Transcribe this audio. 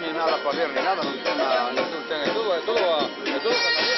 ni nada para ver, ni nada, no tiene, no tiene, todo, todo, todo, todo